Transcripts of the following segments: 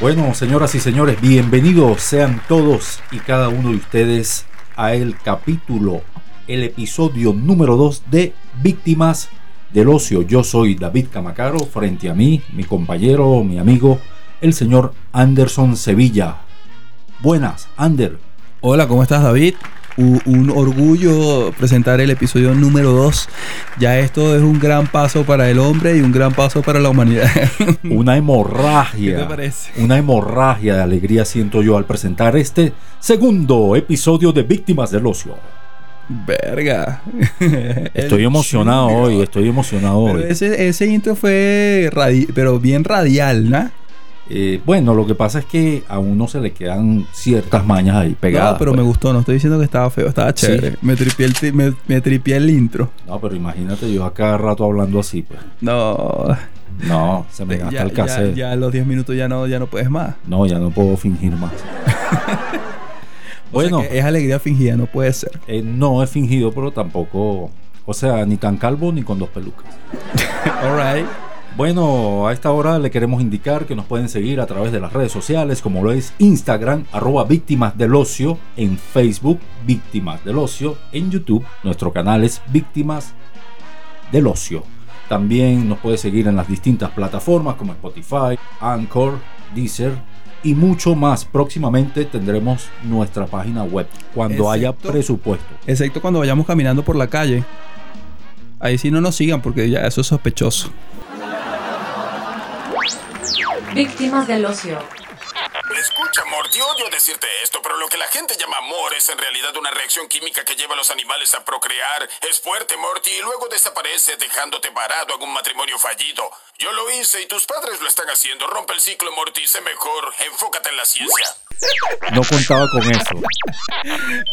Bueno, señoras y señores, bienvenidos sean todos y cada uno de ustedes a el capítulo, el episodio número 2 de Víctimas del Ocio. Yo soy David Camacaro, frente a mí, mi compañero, mi amigo, el señor Anderson Sevilla. Buenas, Ander. Hola, ¿cómo estás David? Un, orgullo presentar el episodio número 2. Ya esto es un gran paso para el hombre y un gran paso para la humanidad. Una hemorragia. ¿Qué te parece? Una hemorragia de alegría siento yo al presentar este segundo episodio de Víctimas del Ocio. Verga. Estoy emocionado chingado. hoy, estoy emocionado Pero hoy. ese, ese intro fue pero bien radial, ¿no? Eh, bueno, lo que pasa es que a uno se le quedan ciertas mañas ahí pegadas. no, pero pues. me gustó. No estoy diciendo que estaba feo. Estaba Sí. chévere. Me tripié el, me, me tripié el intro. No, pero imagínate yo a cada rato hablando así, pues. No. No, se me gasta Ya, el ya, cassette. ya a los 10 minutos ya no, ya no puedes más. No, ya no puedo fingir más. O bueno, sea es alegría fingida, no puede ser. eh, no he fingido, pero tampoco. O sea, ni tan calvo ni con dos pelucas. Alright. Bueno, a esta hora le queremos indicar que nos pueden seguir a través de las redes sociales, como lo es Instagram, arroba víctimas del ocio, en Facebook, víctimas del ocio, en YouTube, nuestro canal es víctimas del ocio. También nos puede seguir en las distintas plataformas como Spotify, Anchor, Deezer y mucho más. Próximamente tendremos nuestra página web cuando haya presupuesto. Excepto cuando vayamos caminando por la calle. Ahí sí no nos sigan porque ya eso es sospechoso. Víctimas del ocio. Escucha, Morty, odio decirte esto, pero lo que la gente llama amor es en realidad una reacción química que lleva a los animales a procrear. Es fuerte, Morty, y luego desaparece dejándote parado en un matrimonio fallido. Yo lo hice y tus padres lo están haciendo. Rompe el ciclo, Morty, sé mejor. Enfócate en la ciencia. No contaba con eso.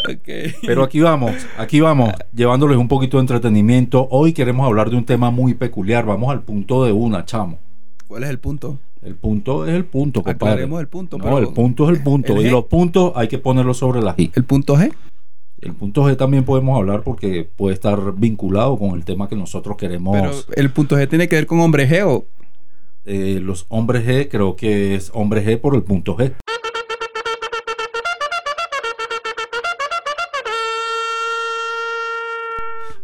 Ok. Pero aquí vamos, aquí vamos, llevándoles un poquito de entretenimiento. Hoy queremos hablar de un tema muy peculiar. Vamos al punto de una, chamo. ¿Cuál es el punto? El punto es el punto, compadre. Aclaremos el punto, No, pero- el punto es el punto. ¿El y los puntos hay que ponerlos sobre la I. ¿El punto G? El punto G también podemos hablar porque puede estar vinculado con el tema que nosotros queremos. Pero el punto G tiene que ver con hombre G o. Eh, los hombres G, creo que es hombre G por el punto G.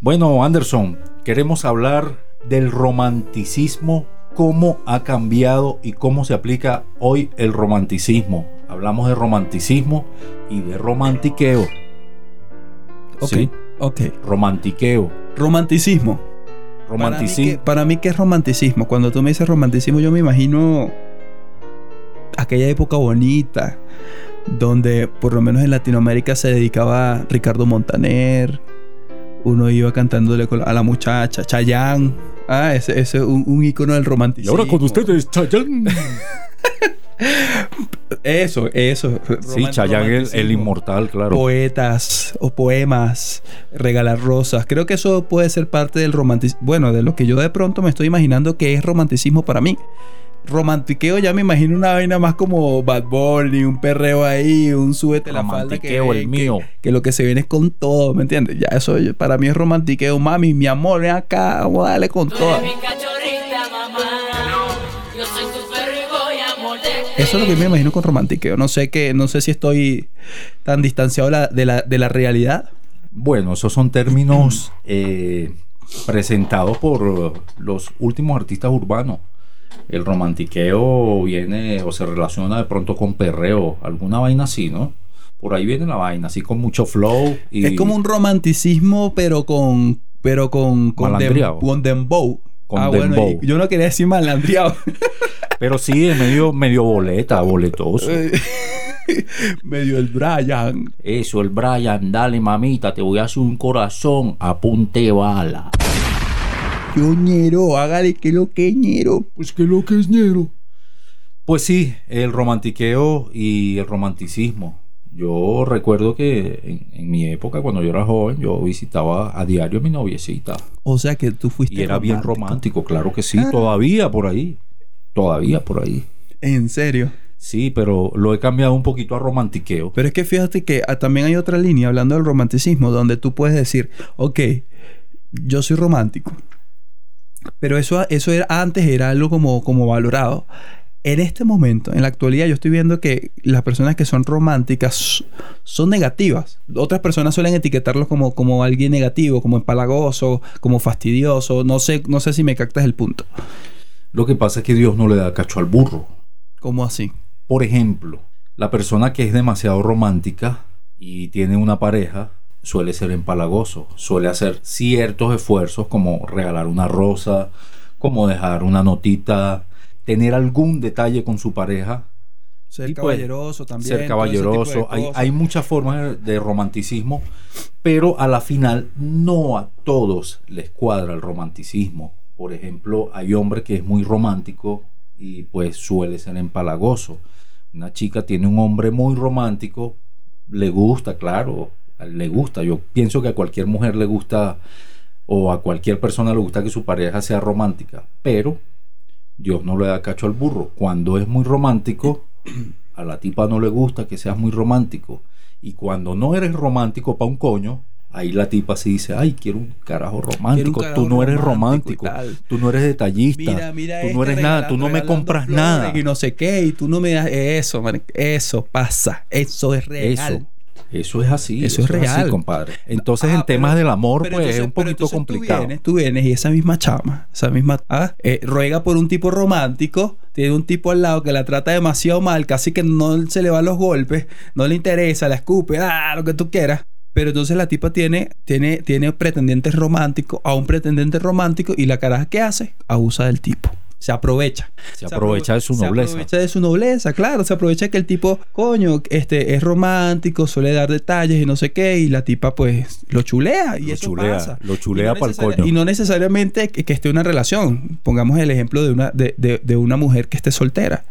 Bueno, Anderson, queremos hablar del romanticismo, cómo ha cambiado y cómo se aplica hoy el romanticismo. Hablamos de romanticismo y de romantiqueo. Ok. Sí, Ok. romantiqueo. Romanticismo. Romanticismo. Para mí, ¿qué es romanticismo? Cuando tú me dices romanticismo, yo me imagino aquella época bonita donde por lo menos en Latinoamérica se dedicaba Ricardo Montaner. Uno iba cantándole a la muchacha, Chayanne. Ah, ese es un, un icono del Y romanticismo. ahora con ustedes, Chayanne. Eso, eso. Sí, Chayanne, el, el inmortal, claro. poetas o poemas, regalar rosas. Creo que eso puede ser parte del romanticismo. Bueno, de lo que yo de pronto me estoy imaginando que es romanticismo para mí. Romantiqueo ya me imagino una vaina más como Bad Bunny, un perreo ahí, un súbete la falda que, Romantiqueo, el mío. Que, que lo que se viene es con todo, ¿me entiendes? Ya eso para mí es romantiqueo. Mami, mi amor, ven acá, vamos a darle con todo. eres mi cachorrita, mamá. Yo soy tu perro y voy a morderte. Eso es lo que me imagino con romantiqueo. No sé que, no sé si estoy tan distanciado de la, de la, de la realidad. Bueno, esos son términos eh, presentados por los últimos artistas urbanos. El romantiqueo viene o se relaciona de pronto con perreo, alguna vaina así, ¿no? Por ahí viene la vaina, así con mucho flow. Y Es como un romanticismo, pero con. Pero con. Con, dem- con dembow. Con ah, bueno, dembow. yo no quería decir malandreado. Pero sí, es medio, medio boleta, boletoso. Medio el Brian. Eso, el Brian, dale mamita, te voy a hacer un corazón, apunte bala. Yo ñero, hágale que lo que ñero. Pues que lo que es ñero. Pues sí, el romantiqueo y el romanticismo. Yo recuerdo que en, en mi época, cuando yo era joven, yo visitaba a diario a mi noviecita. O sea que tú fuiste. Y era bien romántico, claro que sí, todavía por ahí. Todavía por ahí. En serio. Sí, pero lo he cambiado un poquito a romantiqueo. Pero es que fíjate que ah, también hay otra línea hablando del romanticismo donde tú puedes decir, ok, yo soy romántico. Pero eso, eso era, antes era algo como, como valorado. En este momento, en la actualidad, yo estoy viendo que las personas que son románticas son negativas. Otras personas suelen etiquetarlos como, como alguien negativo, como empalagoso, como fastidioso. No sé, no sé si me captas el punto. Lo que pasa es que Dios no le da cacho al burro. ¿Cómo así? Por ejemplo, la persona que es demasiado romántica y tiene una pareja suele ser empalagoso, suele hacer ciertos esfuerzos como regalar una rosa, como dejar una notita, tener algún detalle con su pareja. Ser Y, pues, caballeroso también. ser caballeroso. Hay, hay muchas formas de romanticismo, pero a la final no a todos les cuadra el romanticismo. Por ejemplo, hay hombre que es muy romántico y pues suele ser empalagoso. Una chica tiene un hombre muy romántico, le gusta, claro, le gusta. Yo pienso que a cualquier mujer le gusta o a cualquier persona le gusta que su pareja sea romántica, pero Dios no le da cacho al burro. Cuando es muy romántico, a la tipa no le gusta que seas muy romántico. Y cuando no eres romántico pa' un coño, ahí la tipa se dice, ay, quiero un carajo romántico. carajo tú no eres romántico. Tú no eres detallista. Mira, mira tú este no eres nada. Tú no me compras nada. Y no sé qué. Y tú no me das eso, man. Eso pasa. Eso es real. Eso. Eso es así. Eso es así, real. compadre. Entonces, Ah, en temas pero- del amor, pues entonces- es un poquito complicado. Tú vienes, tú vienes y esa misma chama, esa misma, ah, eh, ruega por un tipo romántico, tiene un tipo al lado que la trata demasiado mal, casi que no se le van los golpes, no le interesa, la escupe, ah, lo que tú quieras. Pero entonces la tipa tiene, tiene, tiene pretendientes románticos, a un pretendente romántico, y la caraja que hace, abusa del tipo. Se aprovecha. Se aprovecha de su Se nobleza. aprovecha de su nobleza, claro. Se aprovecha que el tipo, coño, este, es romántico, suele dar detalles y no sé qué. Y la tipa, pues, lo chulea. Y Lo eso chulea, pasa. lo chulea no pa'l necesaria- coño. Y no necesariamente que, que esté una relación. Pongamos el ejemplo de una, de, de- de una mujer que esté soltera.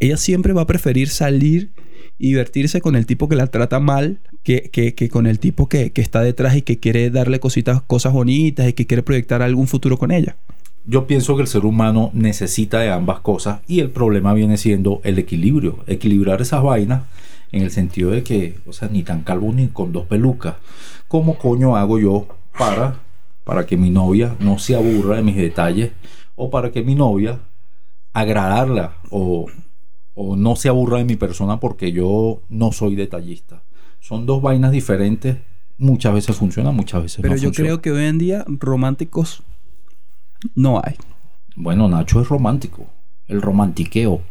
Ella siempre va a preferir salir y divertirse con el tipo que la trata mal que, que- que con el tipo que, que está detrás y que quiere darle cositas, cosas bonitas y que quiere proyectar algún futuro con ella. Yo pienso que el ser humano necesita de ambas cosas y el problema viene siendo el equilibrio. Equilibrar esas vainas en el sentido de que, o sea, ni tan calvo ni con dos pelucas. ¿Cómo coño hago yo para, para que mi novia no se aburra de mis detalles o para que mi novia agradarla o, o no se aburra de mi persona porque yo no soy detallista? Son dos vainas diferentes. Muchas veces funcionan, muchas veces Pero no yo funcionan. creo que hoy en día románticos no hay. Bueno, Nacho es romántico. El romantiqueo.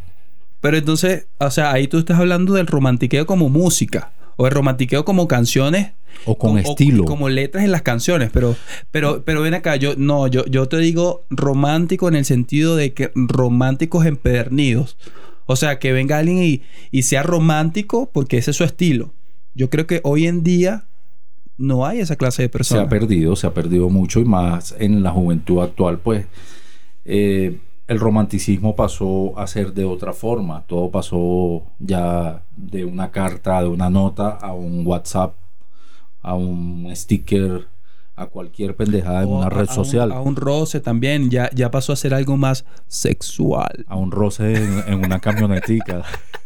Pero entonces, o sea, ahí tú estás hablando del romantiqueo como música. O el romantiqueo como canciones. O con o- estilo. como letras en las canciones. Pero, pero, pero ven acá, yo no, yo, yo te digo romántico en el sentido de que románticos empedernidos. O sea, que venga alguien y, y sea romántico porque ese es su estilo. Yo creo que hoy en día no hay esa clase de se personas. ha perdido, se ha perdido mucho y más en la juventud actual, pues eh, el romanticismo pasó a ser de otra forma. Todo pasó ya de una carta, de una nota a un WhatsApp, a un sticker, a cualquier pendejada en una red a un- social. A un roce también. Ya, ya pasó a ser algo más sexual. a un roce en, en una camionetica.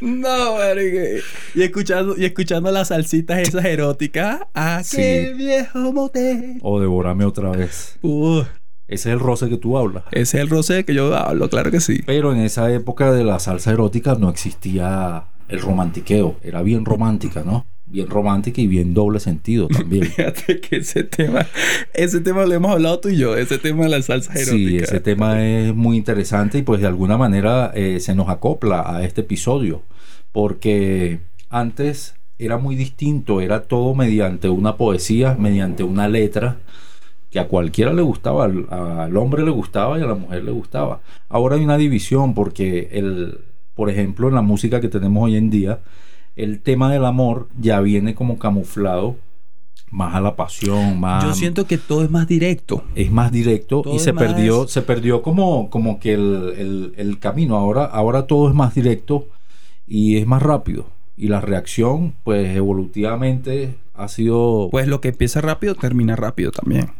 No, marica. Y escuchando, y escuchando las salsitas esas eróticas. ¡Ah, Sí. qué viejo motel! o devórame otra vez. Uh, Ese es el roce que tú hablas. ese es el roce que yo hablo, claro que sí. Pero en esa época de la salsa erótica no existía el romantiqueo. Era bien romántica, ¿no? Bien romántica y bien doble sentido también. Fíjate que ese tema, ese tema lo hemos hablado tú y yo, ese tema de las salsas Sí, eróticas. ese tema es muy interesante y pues de alguna manera eh, se nos acopla a este episodio. Porque antes era muy distinto, era todo mediante una poesía, mediante una letra que a cualquiera le gustaba, al, al hombre le gustaba y a la mujer le gustaba. Ahora hay una división porque el, por ejemplo, en la música que tenemos hoy en día, el tema del amor ya viene como camuflado más a la pasión, más Yo siento que todo es más directo. es más directo Todo y se perdió se perdió como como que el, el- el camino ahora ahora todo es más directo y es más rápido y la reacción pues evolutivamente ha sido Pues lo que empieza rápido termina rápido también.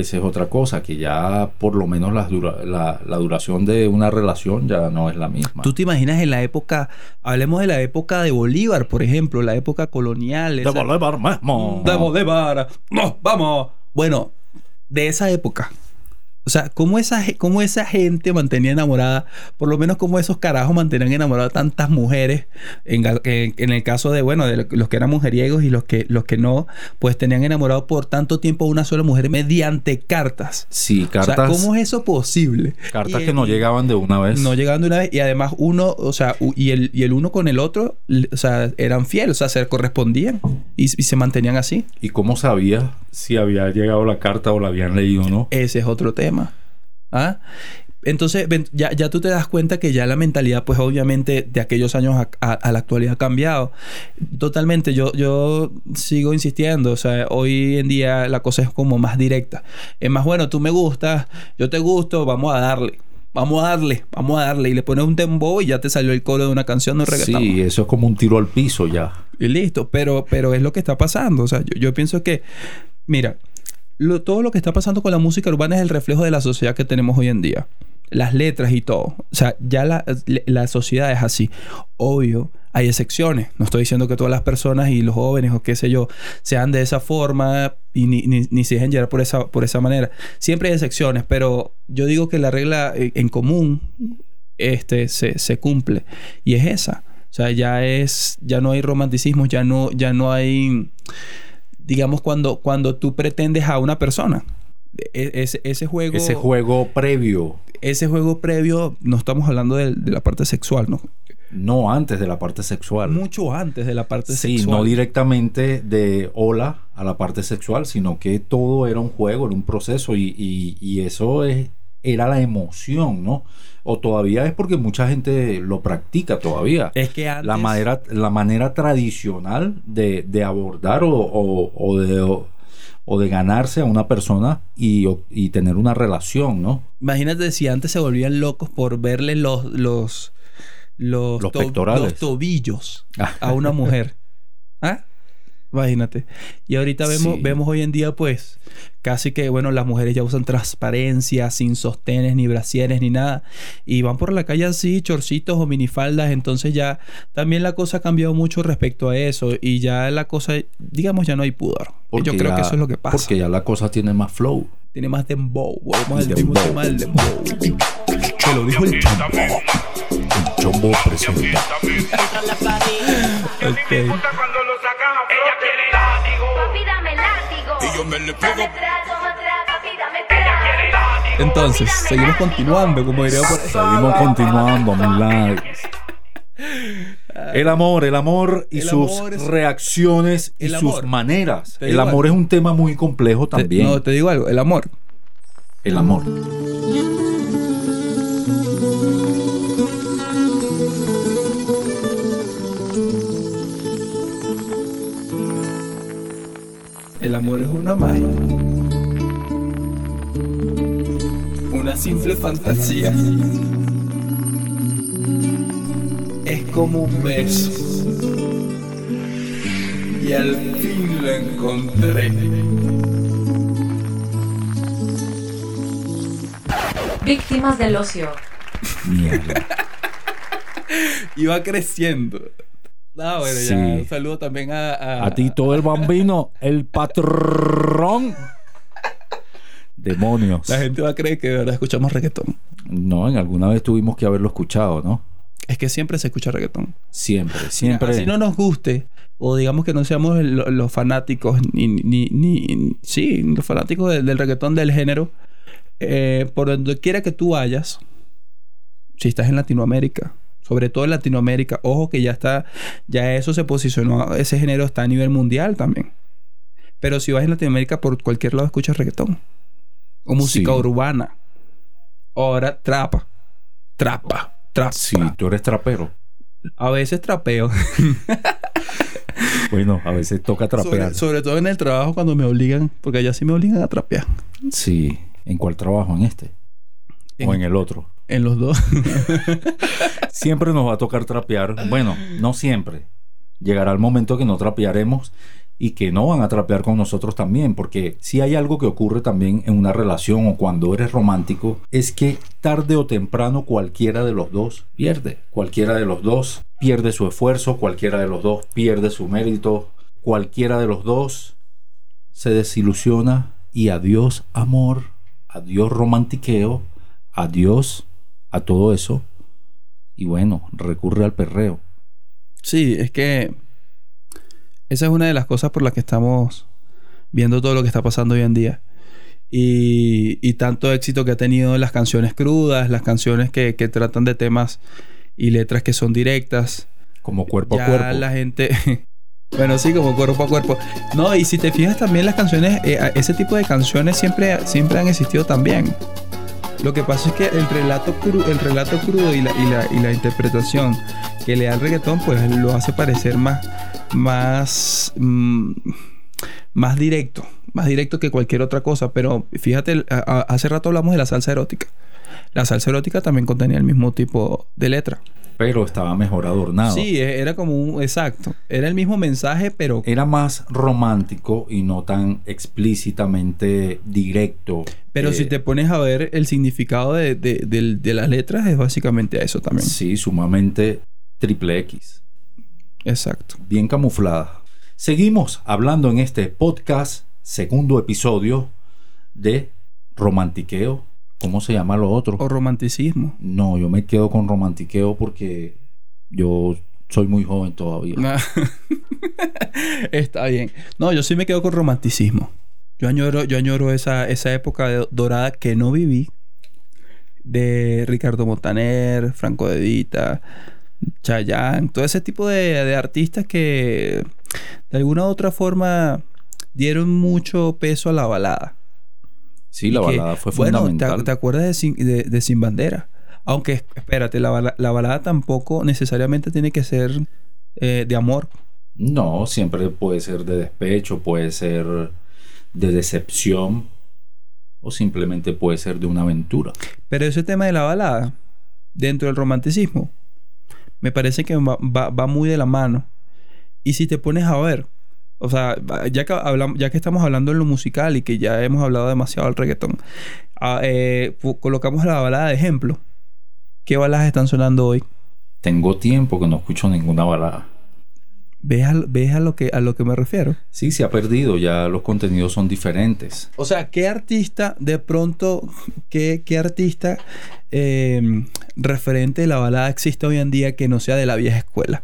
Esa es otra cosa que ya por lo menos las dura- la, la duración de una relación ya no es la misma ¿Tú te imaginas en la época, hablemos de la época de Bolívar, por ejemplo, la época colonial? de Bolívar mismo de Bolívar. No, vamos. Bueno, de esa época. O sea, ¿cómo esa, cómo esa gente mantenía enamorada, por lo menos como esos carajos mantenían enamoradas a tantas mujeres, en, en- en el caso de, bueno, de lo- los que eran mujeriegos y los que, los que no, pues tenían enamorado por tanto tiempo a una sola mujer mediante cartas. Sí, O sea, cartas, ¿cómo es eso posible? cartas Y- que no llegaban de una vez. No llegaban de una vez y además uno, o sea, y el, y el uno con el otro, o sea, eran fieles, o sea, se correspondían y, y se mantenían así. ¿Y cómo sabía si había llegado la carta o la habían leído o no? Ese es otro tema. ¿Ah? Entonces, ya, ya tú te das cuenta que ya la mentalidad, pues obviamente de aquellos años a, a- a la actualidad ha cambiado. Totalmente, yo, yo sigo insistiendo, o sea, hoy en día la cosa es como más directa. Es más, bueno, tú me gustas, yo te gusto, vamos a darle. Vamos a darle, vamos a darle. Y le pones un tembo y ya te salió el coro de una canción de reggaetón. Sí, eso es como un tiro al piso ya. Y listo, pero, pero es lo que está pasando. O sea, yo, yo pienso que, mira, lo- todo lo que está pasando con la música urbana es el reflejo de la sociedad que tenemos hoy en día. Las letras y todo. O sea, ya la, la sociedad es así. Obvio, hay excepciones. No estoy diciendo que todas las personas y los jóvenes o qué sé yo sean de esa forma y ni, ni, ni se dejen llevar por esa, por esa manera. Siempre hay excepciones, pero yo digo que la regla eh, en común este, se, se cumple. Y es esa. O sea, ya es, ya no hay romanticismo, ya no, ya no hay, digamos, cuando, cuando tú pretendes a una persona. E- ese, ese juego, Ese juego previo, ese juego previo, no estamos hablando de, de la parte sexual, ¿no? no antes de la parte sexual. Mucho antes de la parte Sí, sexual. no directamente de hola a la parte sexual, sino que todo era un juego, era un proceso y, y- y eso es, era la emoción, ¿no? O todavía es porque mucha gente lo practica todavía. Es que antes... La manera, la manera tradicional de, de abordar o, o- o de, o, de ganarse a una persona y, o- y tener una relación, ¿no? Imagínate si antes se volvían locos por verle los... los los, Los pectorales. los tobillos a una mujer. ¿Ah? Imagínate. Y ahorita vemos, Sí. vemos hoy en día, pues, casi que, bueno, las mujeres ya usan transparencia, sin sostenes, ni brasieres, ni nada. Y van por la calle así, chorcitos o minifaldas. Entonces ya también la cosa ha cambiado mucho respecto a eso. Y ya la cosa, digamos, ya no hay pudor. Porque Yo creo ya- que eso es lo que pasa. Porque ya la cosa tiene más flow. Tiene más dembow. Vamos al mismo Dembow. tema del dembow. Te lo dijo el chombo. El chombo presenta. Ok. Yo me le pego. Entonces, seguimos continuando, como diría por ahí. Seguimos continuando, mi likes. El amor, el amor y El sus amor es- reacciones y sus maneras. El amor es un tema muy complejo Te- también. no, te digo algo. El amor El amor. El amor es una magia. Una simple fantasía. Es como un beso. Y al fin lo encontré. Víctimas del ocio. Mierda. Y va creciendo. Ah, bueno, ya. Un saludo también a... A, A ti todo el bambino, el patrón. Demonios. La gente va a creer que de verdad escuchamos reggaetón. No, en alguna vez tuvimos que haberlo escuchado, ¿no? Es que siempre se escucha reggaetón. Siempre, siempre. Así no nos guste, o digamos que no seamos el- los fanáticos, ni, ni, ni- sí, los fanáticos del, del reggaetón del género, eh, por donde quiera que tú vayas, si estás en Latinoamérica, sobre todo en Latinoamérica, ojo que ya está, ya eso se posicionó, ese género está a nivel mundial también. Pero si vas en Latinoamérica, por cualquier lado escuchas reggaetón. O música Sí. urbana. Ahora trapa. Trapa. Trapa. Sí, tú eres trapero. A veces trapeo. Bueno, a veces toca trapear. Sobre, sobre todo en el trabajo cuando me obligan, porque allá sí me obligan a trapear. Sí. ¿En cuál trabajo? ¿En este? En- ¿O en el otro? En los dos. Siempre nos va a tocar trapear. Bueno, no siempre. Llegará el momento que no trapearemos y que no van a trapear con nosotros también, porque si hay algo que ocurre también en una relación o cuando eres romántico, es que tarde o temprano cualquiera de los dos pierde. Cualquiera de los dos pierde su esfuerzo, cualquiera de los dos pierde su mérito, cualquiera de los dos se desilusiona y adiós amor, adiós romantiqueo, adiós a todo eso. Y bueno, recurre al perreo. Sí, es que esa es una de las cosas por las que estamos viendo todo lo que está pasando hoy en día. Y, y tanto éxito que ha tenido las canciones crudas, las canciones que, que tratan de temas y letras que son directas. Como cuerpo ya a cuerpo. la gente... bueno, sí, como cuerpo a cuerpo. No, y si te fijas también las canciones, eh, ese tipo de canciones siempre, siempre han existido también. Lo que pasa es que el relato, cru- el relato crudo y la, y, la, y la interpretación que le da el reggaetón, pues lo hace parecer más, más, mm, más directo, más directo que cualquier otra cosa. Pero fíjate, hace rato hablamos de la salsa erótica. La salsa erótica también contenía el mismo tipo de letra. Pero estaba mejor adornado. Sí, e- era como un exacto. Era el mismo mensaje, pero Era más romántico y no tan explícitamente directo. pero Eh, si te pones a ver el significado de, de- las letras es básicamente eso también. Sí, sumamente triple X. Exacto. bien camuflada. Seguimos hablando en este podcast, segundo episodio de romantiqueo. ¿Cómo se llama lo otro? O romanticismo. No, yo me quedo con romantiqueo porque yo soy muy joven todavía. Nah. Está bien. No, yo sí me quedo con romanticismo. Yo añoro, yo añoro esa, esa época de- dorada que no viví. De Ricardo Montaner, Franco De Vita, Chayanne, todo ese tipo de, de artistas que de alguna u otra forma dieron mucho peso a la balada. Sí, la que, balada fue bueno, fundamental. ¿te, te acuerdas de Sin, de- de Sin Bandera? Aunque, espérate, la, bala- la balada tampoco necesariamente tiene que ser eh, de amor. No, siempre puede ser de despecho, puede ser de decepción o simplemente puede ser de una aventura. Pero ese tema de la balada, dentro del romanticismo, me parece que va, va- va muy de la mano. Y si te pones a ver, o sea, ya que, hablamos, ya que estamos hablando en lo musical y que ya hemos hablado demasiado del reggaetón, ah, eh, colocamos la balada de ejemplo. ¿Qué baladas están sonando hoy? Tengo tiempo que no escucho ninguna balada. ¿Ves, a, ves a lo, que, a lo que me refiero? Sí, se ha perdido, ya los contenidos son diferentes. O sea, ¿qué artista de pronto, qué, qué artista eh, referente de la balada existe hoy en día que no sea de la vieja escuela?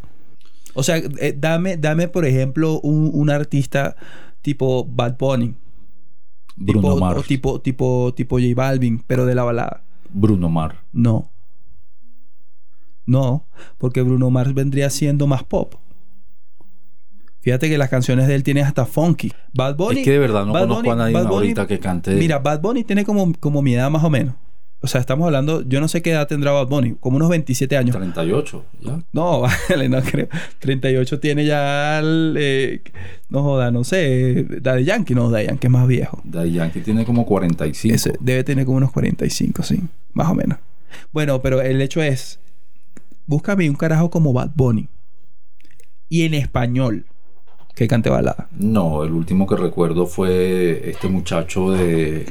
O sea, eh, dame, dame por ejemplo un, un artista tipo Bad Bunny. Bruno tipo, Mars. o tipo, tipo, tipo J Balvin, pero de la balada. Bruno Mars. No. No, porque Bruno Mars vendría siendo más pop. Fíjate que las canciones de él tienen hasta funky. Bad Bunny. es que de verdad no Bad conozco Bunny- a nadie Bunny- ahorita que cante. Mira, Bad Bunny tiene como, como mi edad más o menos. O sea, estamos hablando, yo no sé qué edad tendrá Bad Bunny, como unos 27 años. 38, ¿ya? No, vale, no creo. 38 tiene ya, el, eh, no joda, no sé, Daddy Yankee, no, Daddy Yankee es más viejo. Daddy Yankee tiene como 45. Ese debe tener como unos 45, sí, más o menos. Bueno, pero el hecho es, búscame un carajo como Bad Bunny. Y en español, que cante balada. No, el último que recuerdo fue este muchacho de,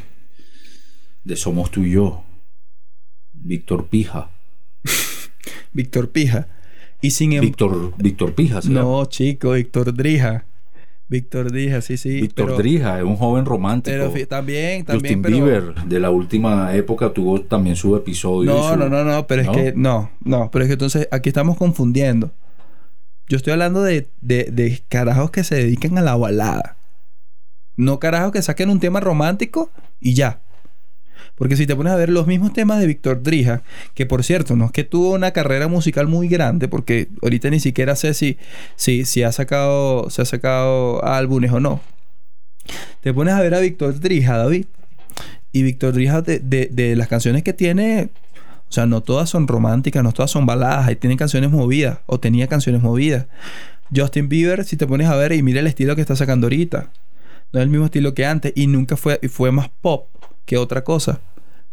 de Somos tú y yo. Víctor Pija. Víctor Pija. Y sin em- Víctor, Víctor Pija, llama. No, chico, Víctor Drija. Víctor Drija, sí, sí. Víctor pero- Drija, es un joven romántico. Pero también, Justin también, pero... Bieber, de la última época, tuvo también su episodio. No, su- no, no, no, pero ¿No? es que no, no, pero es que entonces aquí estamos confundiendo. Yo estoy hablando de, de, de carajos que se dedican a la balada. No carajos que saquen un tema romántico y ya. Porque si te pones a ver los mismos temas de Víctor Drija, que por cierto, no es que tuvo una carrera musical muy grande, porque ahorita ni siquiera sé si, si, si ha sacado, se ha sacado álbumes o no. Te pones a ver a Víctor Drija, David. Y Víctor Drija, de, de, de las canciones que tiene, o sea, no todas son románticas, no todas son baladas. Ahí tienen canciones movidas, o tenía canciones movidas. Justin Bieber, si te pones a ver y mira el estilo que está sacando ahorita, no es el mismo estilo que antes y nunca fue, fue más pop que otra cosa.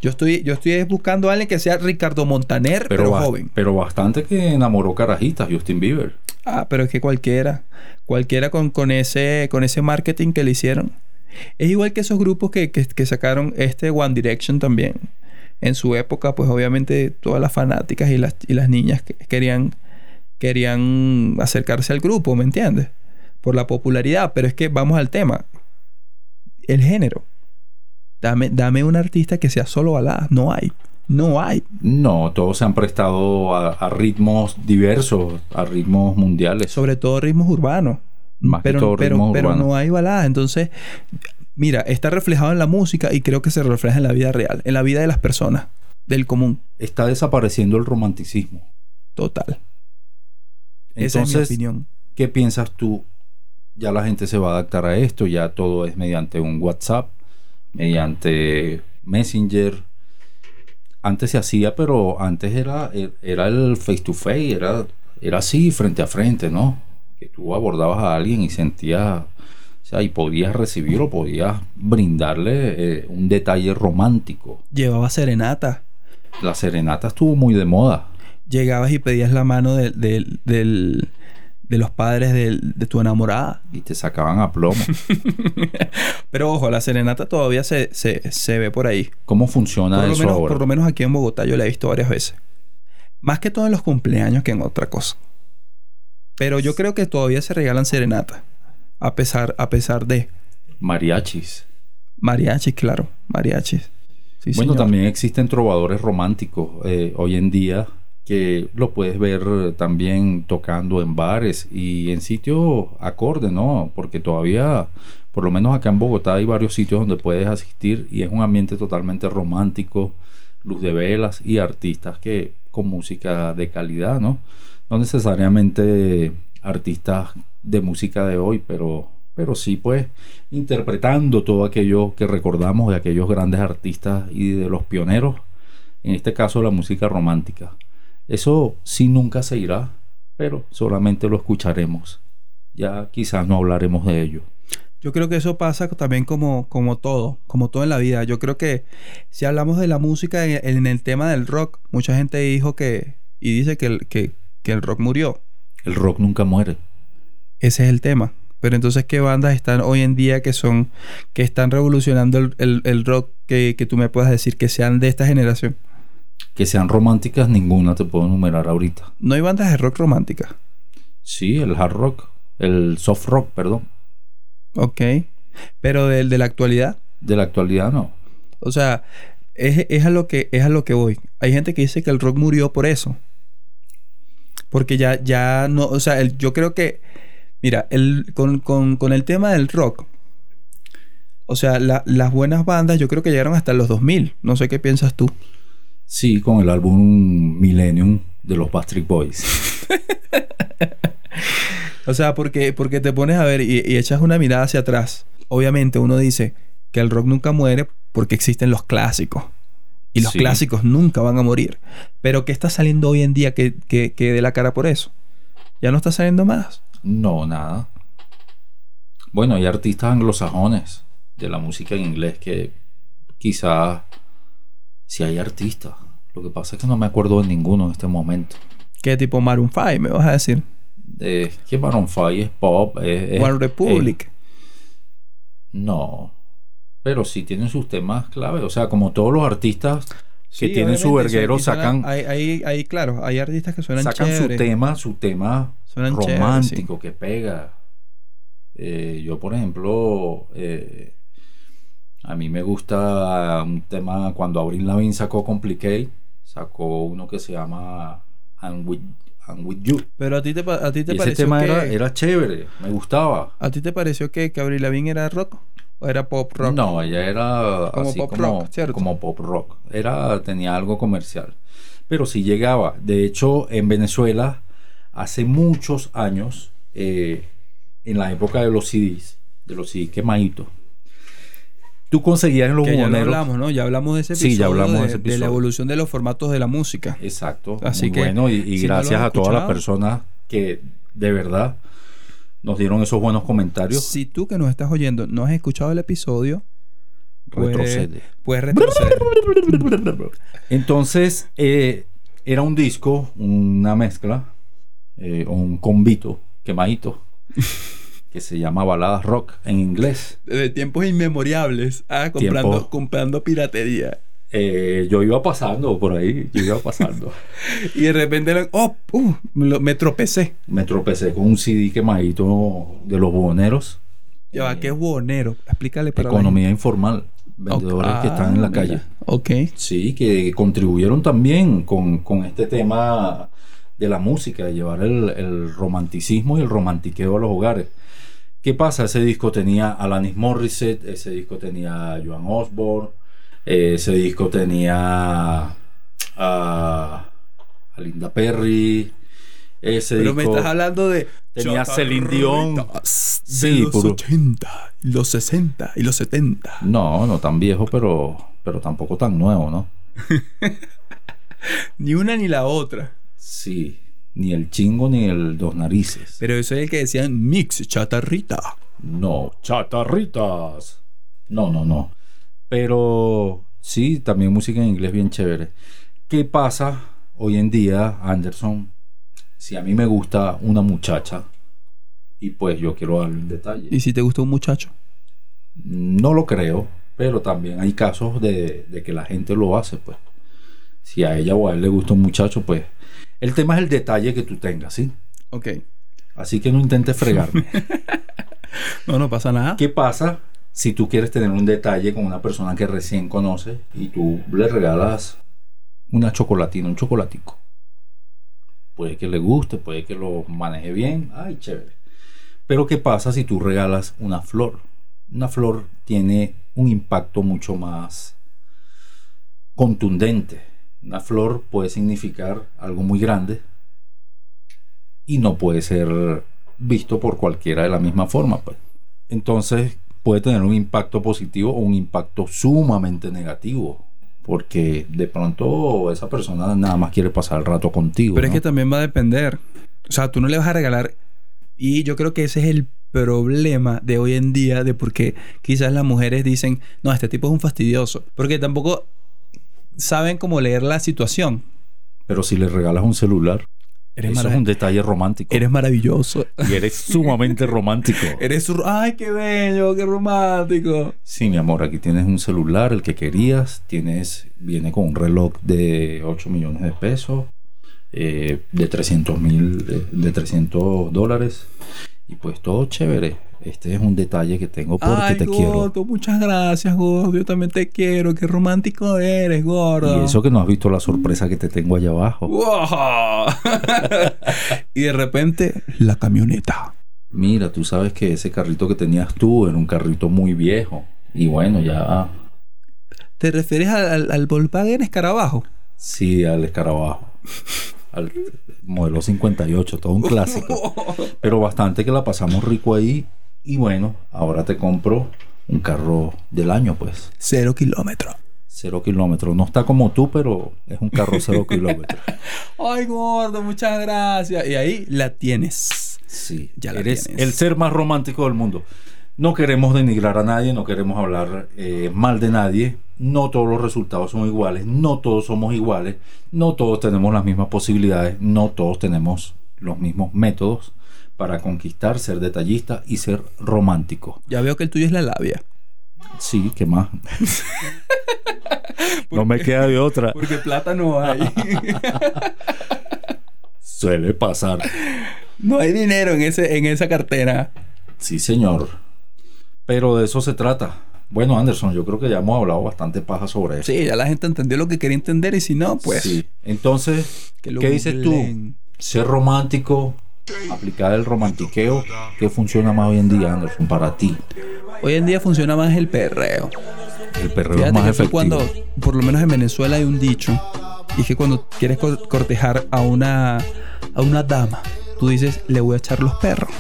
Yo estoy, yo estoy buscando a alguien que sea Ricardo Montaner, pero, joven. pero bastante que enamoró carajitas, Justin Bieber. Ah, pero es que cualquiera, cualquiera con, con, ese, con ese marketing que le hicieron. Es igual que esos grupos que, que, que sacaron este One Direction también. En su época, pues obviamente todas las fanáticas y las, y las niñas que- querían, querían acercarse al grupo, ¿me entiendes? Por la popularidad. Pero es que vamos al tema. El género. Dame, dame un artista que sea solo balada. No hay. No hay. No, todos se han prestado a, a ritmos diversos, a ritmos mundiales. Sobre todo ritmos urbanos. Más que pero, todo pero, ritmos pero urbanos. no hay balada. Entonces, mira, está reflejado en la música y creo que se refleja en la vida real, en la vida de las personas, del común. Está desapareciendo el romanticismo. Total. Esa es mi opinión. ¿qué piensas tú? Ya la gente se va a adaptar a esto, ya todo es mediante un WhatsApp, mediante Messenger. Antes se hacía, pero antes era, era el face to face, era, era así, frente a frente, ¿no? Que tú abordabas a alguien y sentías, o sea, y podías recibir o podías brindarle eh, un detalle romántico. Llevaba serenata. La serenata estuvo muy de moda. Llegabas y pedías la mano de, del- del- de los padres del- de tu enamorada. y te sacaban a plomo. Pero ojo, la serenata todavía se, se, se ve por ahí. ¿Cómo funciona Por lo, eso menos, ahora? por lo menos aquí en Bogotá yo la he visto varias veces. Más que todo en los cumpleaños que en otra cosa. Pero yo creo que todavía se regalan serenatas. A pesar, a pesar de Mariachis. mariachis, claro. Mariachis. Sí, bueno, señor. también existen trovadores románticos eh, hoy en día que lo puedes ver también tocando en bares y en sitios acorde, ¿no? Porque todavía, por lo menos acá en Bogotá, hay varios sitios donde puedes asistir y es un ambiente totalmente romántico, luz de velas y artistas que con música de calidad, ¿no? No necesariamente artistas de música de hoy, pero, pero sí, pues, interpretando todo aquello que recordamos de aquellos grandes artistas y de los pioneros, en este caso la música romántica. Eso sí nunca se irá, pero solamente lo escucharemos. Ya quizás no hablaremos de ello. Yo creo que eso pasa también como, como todo, como todo en la vida. Yo creo que si hablamos de la música en, en el tema del rock, mucha gente dijo que, y dice que el, que, que el rock murió. El rock nunca muere. Ese es el tema. Pero entonces, ¿qué bandas están hoy en día que son, que están revolucionando el, el- el rock que, que tú me puedas decir que sean de esta generación? Que sean románticas, ninguna te puedo enumerar ahorita. No hay bandas de rock románticas. Sí, el hard rock, el soft rock, perdón. Ok. Pero del de la actualidad. De la actualidad no. O sea, es, es a lo que, es a lo que voy. Hay gente que dice que el rock murió por eso. Porque ya, ya no, o sea, el- yo creo que, mira, el, con, con- con el tema del rock, o sea, la- las buenas bandas yo creo que llegaron hasta los 2000. No sé qué piensas tú. Sí, con el álbum Millennium de los Backstreet Boys. O sea, porque, porque te pones a ver y, y echas una mirada hacia atrás. Obviamente uno dice que el rock nunca muere porque existen los clásicos. Y los Sí. clásicos nunca van a morir. Pero ¿qué está saliendo hoy en día que, que, que dé la cara por eso? Ya no está saliendo más. No, nada. Bueno, hay artistas anglosajones de la música en inglés que quizás sí hay artistas. Lo que pasa es que no me acuerdo de ninguno en este momento. ¿Qué tipo Maroon 5 me vas a decir? Eh, que Maroon 5 es pop. es- es- One Republic. no. Pero sí tienen sus temas clave. O sea, como todos los artistas que Sí, tienen su verguero sacan, Hay, hay, hay, claro, hay artistas que suenan sacan su tema, su tema Suenan chévere, romántico que pega. Eh, yo, por ejemplo, eh, a mí me gusta un tema cuando Avril Lavigne sacó Complicate, sacó uno que se llama I'm With, I'm With You. Pero a ti te, a ti te Y ese pareció tema que... era, era chévere, me gustaba. ¿A ti te pareció que, que Avril Lavigne era rock? ¿O era pop rock? No, ella era Como así pop como, rock, ¿cierto? como pop rock. Era, tenía algo comercial. Pero sí llegaba. De hecho, en Venezuela, hace muchos años, eh, en la época de los CDs, de los CDs quemaditos, tú conseguías en los Que ya lo hablamos, ¿no? Ya hablamos de ese Sí, episodio. ya hablamos de de, ese de episodio. la evolución de los formatos de la música. Exacto. Así muy que, bueno. Y, si gracias a todas las personas que de verdad nos dieron esos buenos comentarios. Si tú que nos estás oyendo no has escuchado el episodio, pues- Retrocede. puedes retroceder. Entonces, eh, era un disco, una mezcla, eh, un convito quemadito, que se llama Baladas Rock en inglés. De tiempos inmemoriales. Ah, comprando, Tiempo- comprando piratería. Eh, yo iba pasando por ahí, yo iba pasando. Y de repente, oh, uh, me, tropecé. Me tropecé con un CD quemadito de los buhoneros. Ya va, Eh, ¿qué es buhonero? Explícale para Economía informal. vendedores que están en la ah, calle. Ok. Sí, que contribuyeron también con, con este tema de la música, de llevar el, el romanticismo y el romantiqueo a los hogares. ¿Qué pasa? Ese disco tenía Alanis Morissette, ese disco tenía Joan Osborne, ese disco tenía a, a Linda Perry, ese Pero me disco estás hablando de. tenía Celine Dion. De Sí, los puro- 80, y los 60 y los 70. No, no tan viejo, pero, pero tampoco tan nuevo, ¿no? Ni una ni la otra. Sí, ni el chingo ni el dos narices. Pero eso es el que decían mix chatarrita. No, chatarritas. No, no, no. Pero sí, también música en inglés bien chévere. ¿Qué pasa hoy en día, Anderson? Si a mí me gusta una muchacha y pues yo quiero darle un detalle. ¿Y si te gustó un muchacho? No lo creo, pero también hay casos de, de que la gente lo hace, pues. Si a ella o a él le gusta un muchacho, pues. El tema es el detalle que tú tengas, ¿sí? Ok. Así que no intentes fregarme. No, no pasa nada. ¿Qué pasa si tú quieres tener un detalle con una persona que recién conoces y tú le regalas una chocolatina, un chocolatico? Puede que le guste, puede que lo maneje bien. Ay, chévere. Pero ¿qué pasa si tú regalas una flor? Una flor tiene un impacto mucho más contundente. Una flor puede significar algo muy grande y no puede ser visto por cualquiera de la misma forma. Pues. Entonces puede tener un impacto positivo o un impacto sumamente negativo. Porque de pronto esa persona nada más quiere pasar el rato contigo. Pero es que también va a depender. O sea, tú no le vas a regalar. Y yo creo que ese es el problema de hoy en día de por qué quizás las mujeres dicen, no, este tipo es un fastidioso. Porque tampoco saben cómo leer la situación. Pero si le regalas un celular, Eres, eso es un detalle romántico. eres maravilloso. Y eres sumamente romántico. Eres su... ¡Ay, qué bello! ¡Qué romántico! Sí, mi amor, aquí tienes un celular, el que querías. Tienes, viene con un reloj de 8 millones de pesos, eh, de 300 mil, de, de 300 dólares. Y pues todo chévere. Este es un detalle que tengo porque Ay, te quiero. gordo, muchas gracias, gordo. Yo también te quiero. Qué romántico eres, gordo. Y eso que no has visto la sorpresa que te tengo allá abajo. ¡Wow! y de repente, la camioneta. Mira, tú sabes que ese carrito que tenías tú era un carrito muy viejo. Y bueno, ya ¿Te refieres al, al, al Volkswagen Escarabajo? sí al escarabajo. Al modelo 58, todo un clásico. Pero bastante que la pasamos rico ahí. Y bueno, ahora te compro un carro del año, pues. Cero kilómetros. Cero kilómetros. No está como tú, pero es un carro cero kilómetros. Ay, gordo, muchas gracias. Y ahí la tienes. Sí, Ya la eres tienes. el ser más romántico del mundo. No queremos denigrar a nadie, no queremos hablar eh, mal de nadie. No todos los resultados son iguales, no todos somos iguales, no todos tenemos las mismas posibilidades, no todos tenemos los mismos métodos para conquistar, ser detallista y ser romántico. Ya veo que el tuyo es la labia. Sí, ¿qué más? no me queda de otra. Porque plata no hay. Suele pasar. no hay dinero en, ese, en esa cartera. Sí, señor. Pero de eso se trata. Bueno, Anderson, yo creo que ya hemos hablado bastante paja sobre eso. Sí, ya la gente entendió lo que quería entender y si no, pues... Sí. Entonces, ¿qué dices tú? Ser romántico, aplicar el romantiqueo, ¿qué funciona más hoy en día, Anderson, para ti? Hoy en día funciona más el perreo. El perreo es Fíjate más que fue efectivo. cuando, por lo menos en Venezuela hay un dicho, y es que cuando quieres cor- cortejar a una, a una dama, tú dices, le voy a echar los perros.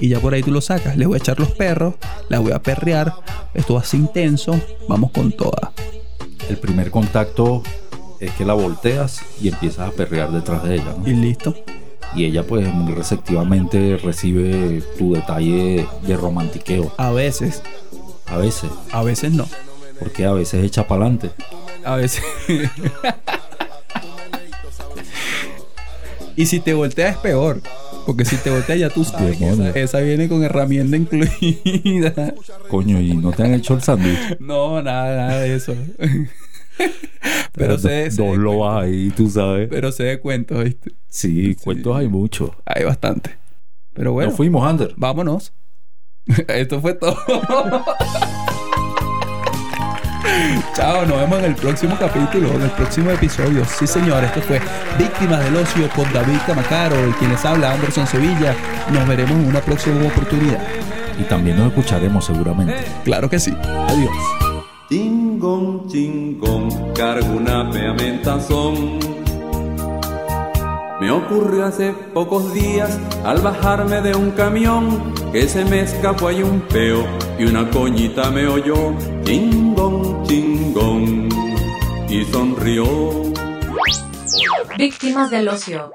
Y ya por ahí tú lo sacas, le voy a echar los perros, la voy a perrear, esto va a ser intenso, vamos con toda. El primer contacto es que la volteas y empiezas a perrear detrás de ella. ¿no? Y listo. Y ella pues muy receptivamente recibe tu detalle de romantiqueo. A veces, A veces, a veces no. porque a veces echa para adelante. A veces. y si te volteas es peor. Porque si te volteas ya tú sabes. esa, esa viene con herramienta incluida. Coño, y no te han hecho el sándwich. No, nada, nada de eso. Pero se, se Dos lobas ahí, tú sabes. Pero se de cuento, ¿viste? Sí, cuentos hay muchos. Hay bastante. Pero bueno, Nos fuimos, Ander. vámonos. Esto fue todo. Chao, nos vemos en el próximo capítulo, en el próximo episodio. Sí, señor, esto fue Víctimas del Ocio con David Camacaro y quienes habla Anderson Sevilla. Nos veremos en una próxima oportunidad. Y también nos escucharemos seguramente. Claro que sí. Adiós. Chingón, chingón, cargo una peamentazón. Me ocurrió hace pocos días al bajarme de un camión que se me escapó ahí un peo y una coñita me oyó. Chingón, chingón, y sonrió. Víctimas del ocio.